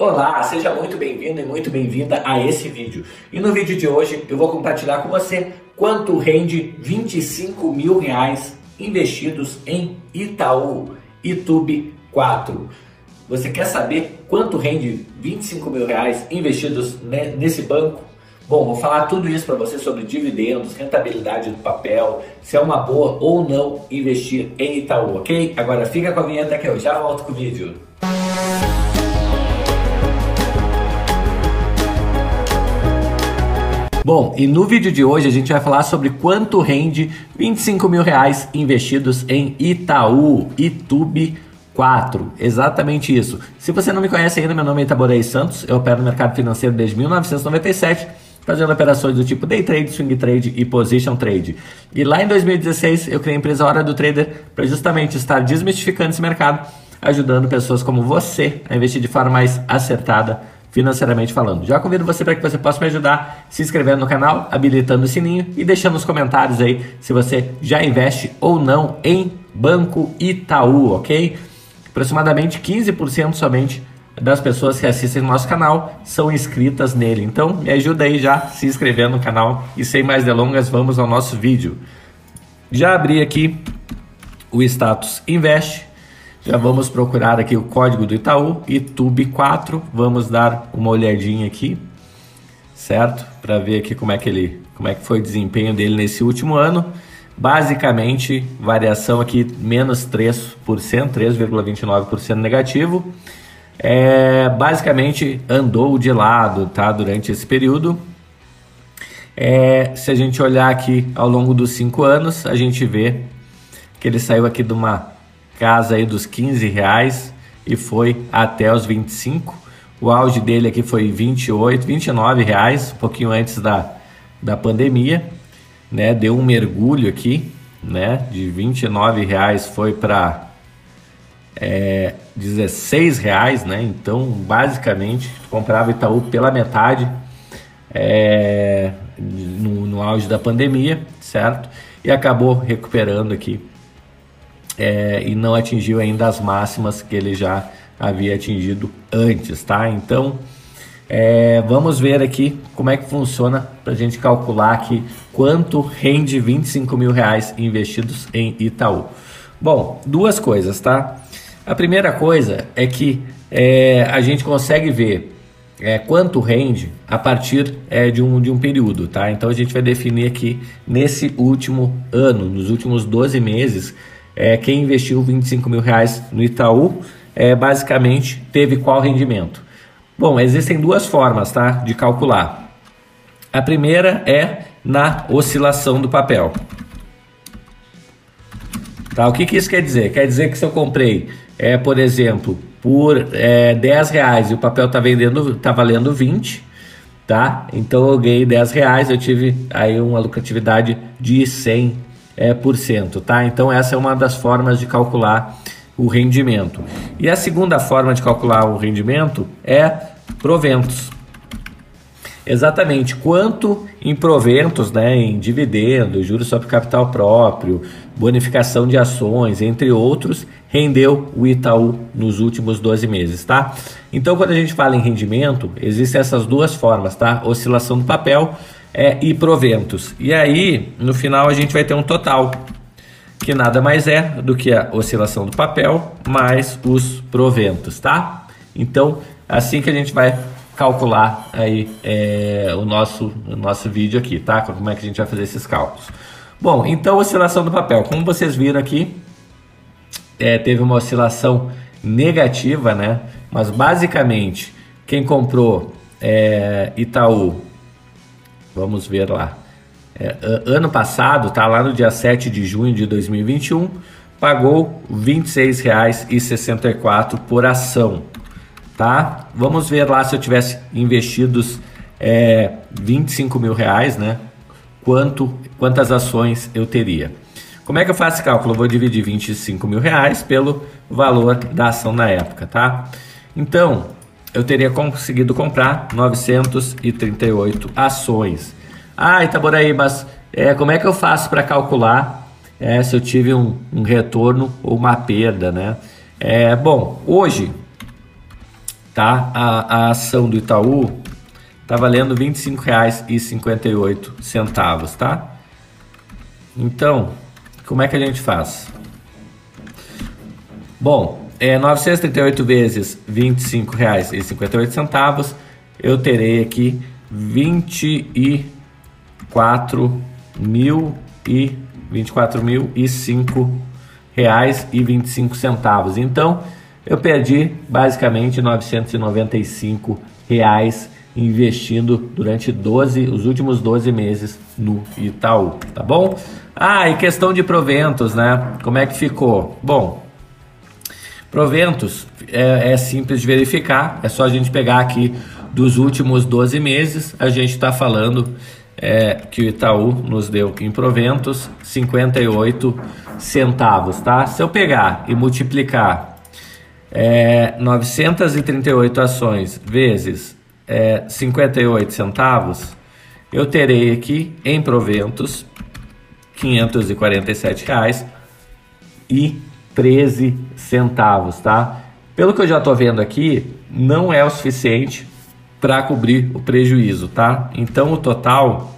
Olá, seja muito bem-vindo e muito bem-vinda a esse vídeo. E no vídeo de hoje eu vou compartilhar com você quanto rende 25 mil reais investidos em Itaú YouTube 4. Você quer saber quanto rende 25 mil reais investidos nesse banco? Bom, vou falar tudo isso para você sobre dividendos, rentabilidade do papel, se é uma boa ou não investir em Itaú, ok? Agora fica com a vinheta que eu já volto com o vídeo. Bom, e no vídeo de hoje a gente vai falar sobre quanto rende 25 mil reais investidos em Itaú, Itube 4. Exatamente isso. Se você não me conhece ainda, meu nome é Itaborei Santos, eu opero no mercado financeiro desde 1997, fazendo operações do tipo day trade, swing trade e position trade. E lá em 2016 eu criei a empresa Hora do Trader para justamente estar desmistificando esse mercado, ajudando pessoas como você a investir de forma mais acertada financeiramente falando. Já convido você para que você possa me ajudar se inscrevendo no canal, habilitando o sininho e deixando nos comentários aí se você já investe ou não em Banco Itaú, ok? Aproximadamente 15% somente das pessoas que assistem no nosso canal são inscritas nele. Então me ajuda aí já se inscrevendo no canal e sem mais delongas vamos ao nosso vídeo. Já abri aqui o status Invest já vamos procurar aqui o código do Itaú, ITUB4. Vamos dar uma olhadinha aqui, certo? Para ver aqui como é que ele, como é que foi o desempenho dele nesse último ano. Basicamente, variação aqui menos 3%, 3,29% negativo. É, basicamente andou de lado tá, durante esse período. É, se a gente olhar aqui ao longo dos cinco anos, a gente vê que ele saiu aqui de uma casa aí dos 15 reais e foi até os 25. O auge dele aqui foi 28, 29 reais, um pouquinho antes da, da pandemia, né? Deu um mergulho aqui, né? De 29 reais foi para é, 16 reais, né? Então, basicamente, comprava Itaú pela metade é, no, no auge da pandemia, certo? E acabou recuperando aqui é, e não atingiu ainda as máximas que ele já havia atingido antes, tá? Então, é, vamos ver aqui como é que funciona para a gente calcular aqui quanto rende 25 mil reais investidos em Itaú. Bom, duas coisas, tá? A primeira coisa é que é, a gente consegue ver é, quanto rende a partir é, de, um, de um período, tá? Então a gente vai definir aqui nesse último ano, nos últimos 12 meses, é, quem investiu 25 mil reais no Itaú, é, basicamente teve qual rendimento? Bom, existem duas formas tá, de calcular. A primeira é na oscilação do papel. Tá, o que, que isso quer dizer? Quer dizer que se eu comprei, é, por exemplo, por é, 10 reais e o papel está vendendo, tá valendo 20, tá? Então eu ganhei 10 reais, eu tive aí uma lucratividade de 100 é, por cento, tá? Então essa é uma das formas de calcular o rendimento. E a segunda forma de calcular o rendimento é proventos. Exatamente quanto em proventos, né, em dividendos, juros sobre capital próprio, bonificação de ações, entre outros, rendeu o Itaú nos últimos 12 meses, tá? Então, quando a gente fala em rendimento, existem essas duas formas, tá? Oscilação do papel é, e proventos. E aí, no final, a gente vai ter um total, que nada mais é do que a oscilação do papel mais os proventos, tá? Então, assim que a gente vai calcular aí é, o, nosso, o nosso vídeo aqui, tá? Como é que a gente vai fazer esses cálculos. Bom, então oscilação do papel. Como vocês viram aqui, é, teve uma oscilação negativa, né? Mas basicamente, quem comprou é, Itaú Vamos ver lá. É, ano passado, tá lá no dia 7 de junho de 2021, pagou R$ 26,64 por ação, tá? Vamos ver lá se eu tivesse investidos é, 25 mil reais, né? Quanto, quantas ações eu teria? Como é que eu faço esse cálculo? Eu vou dividir 25 mil reais pelo valor da ação na época, tá? Então, eu teria conseguido comprar 938 ações. Ah, Itaboraí, mas é, como é que eu faço para calcular é, se eu tive um, um, retorno ou uma perda, né? É, bom, hoje tá? A, a ação do Itaú tá valendo R$ 25,58, tá? Então, como é que a gente faz? Bom, é 938 vezes R$ 25,58, eu terei aqui 24 mil 24 mil e cinco reais e 25 centavos. Então, eu perdi basicamente 995 reais investindo durante 12, os últimos 12 meses no Itaú, tá bom? Ah, e questão de proventos, né? Como é que ficou? Bom, proventos é, é simples de verificar, é só a gente pegar aqui dos últimos 12 meses, a gente está falando é, que o Itaú nos deu em proventos 58 centavos, tá? Se eu pegar e multiplicar é, 938 ações vezes é, 58 centavos, eu terei aqui em proventos 547 reais e 13 centavos, tá? Pelo que eu já estou vendo aqui, não é o suficiente para cobrir o prejuízo, tá? Então o total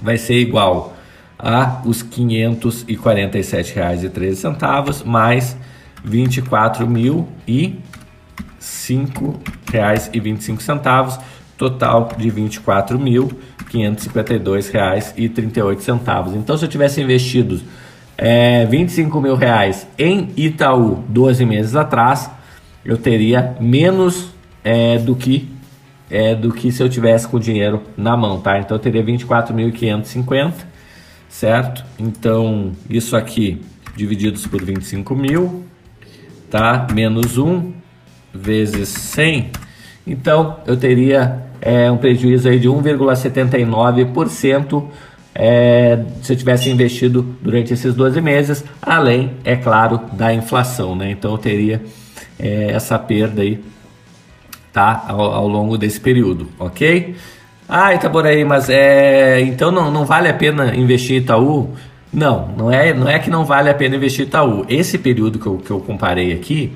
vai ser igual a os R$ 547,13 mais R$ 24.005,25, total de R$ 24.552,38. Então, se eu tivesse investido é, 25 mil reais em Itaú 12 meses atrás, eu teria menos é, do que é, do que se eu tivesse com o dinheiro na mão, tá? Então eu teria 24.550, certo? Então isso aqui divididos por 25 mil, tá? Menos 1 vezes 100, então eu teria é, um prejuízo aí de 1,79% é, se tivesse investido durante esses 12 meses, além, é claro, da inflação, né? Então eu teria é, essa perda aí tá? Ao, ao longo desse período, ok? Ah, Itaboraí, mas é, então não, não vale a pena investir em Itaú? Não, não é, não é que não vale a pena investir em Itaú. Esse período que eu, que eu comparei aqui,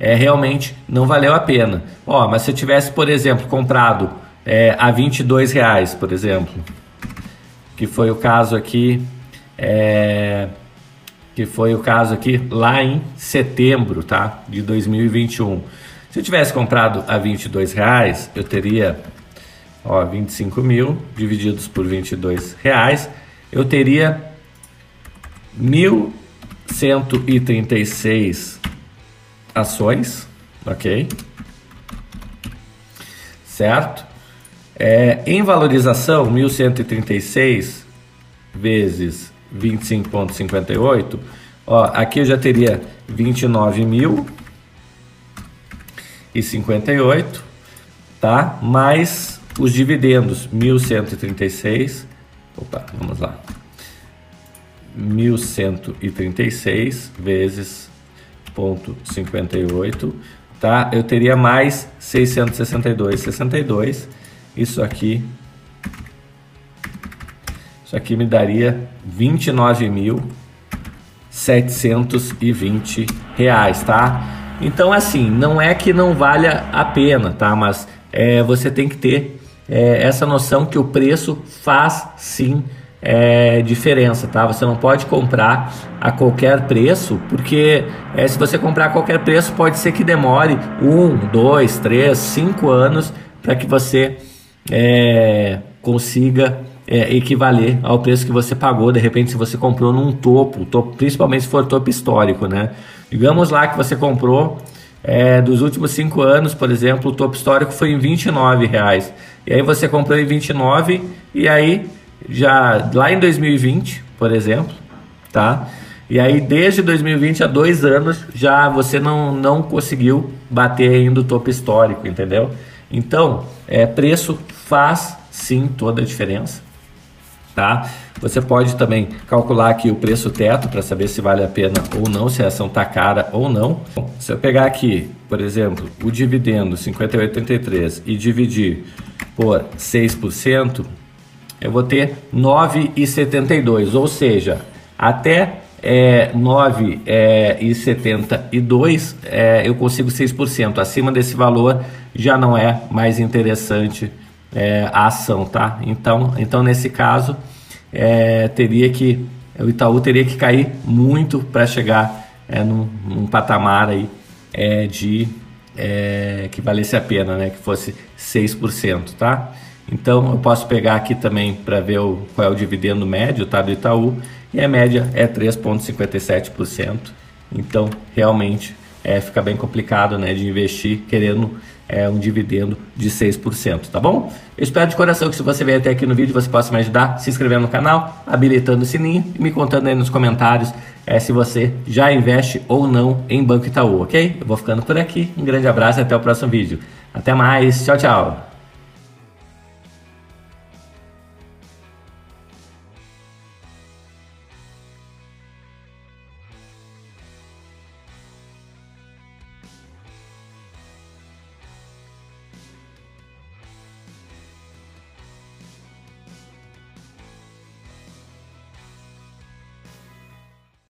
é realmente não valeu a pena. Ó, mas se eu tivesse, por exemplo, comprado é, a 22 reais, por exemplo, que foi o caso aqui, é, que foi o caso aqui lá em setembro, tá, de 2021. Se eu tivesse comprado a 22 reais, eu teria ó, 25 mil divididos por 22 reais, eu teria 1.136 ações, ok? Certo? É, em valorização, 1.136 vezes 25,58, ó, aqui eu já teria 29 mil e 58, tá? Mais os dividendos, 1136. Opa, vamos lá. 1136 vezes ponto 58, tá? Eu teria mais 662, 62. Isso aqui Isso aqui me daria 29.720 reais, tá? Então, assim, não é que não valha a pena, tá? Mas é, você tem que ter é, essa noção que o preço faz sim é, diferença, tá? Você não pode comprar a qualquer preço, porque é, se você comprar a qualquer preço, pode ser que demore um, dois, três, cinco anos para que você é, consiga é, equivaler ao preço que você pagou. De repente, se você comprou num topo, topo, principalmente se for topo histórico, né? Digamos lá que você comprou é, dos últimos cinco anos, por exemplo, o topo histórico foi em 29 reais. E aí você comprou em 29 e aí já lá em 2020, por exemplo, tá? E aí desde 2020 a dois anos já você não, não conseguiu bater ainda o topo histórico, entendeu? Então, é, preço faz sim toda a diferença tá? Você pode também calcular aqui o preço teto para saber se vale a pena ou não, se a ação está cara ou não. Bom, se eu pegar aqui, por exemplo, o dividendo 58,83 e dividir por 6%, eu vou ter 9,72, ou seja, até é 9,72 é, é, eu consigo 6%. Acima desse valor já não é mais interessante é, a ação, tá? Então, então nesse caso, é, teria que o Itaú teria que cair muito para chegar é, num, num, patamar aí é, de é, que valesse a pena, né? Que fosse 6%, tá? Então eu posso pegar aqui também para ver o, qual é o dividendo médio tá, do Itaú e a média é 3,57%. Então realmente é, fica bem complicado né, de investir querendo é, um dividendo de 6%, tá bom? Eu espero de coração que se você veio até aqui no vídeo você possa me ajudar se inscrevendo no canal, habilitando o sininho e me contando aí nos comentários é, se você já investe ou não em Banco Itaú, ok? Eu vou ficando por aqui, um grande abraço e até o próximo vídeo. Até mais, tchau, tchau!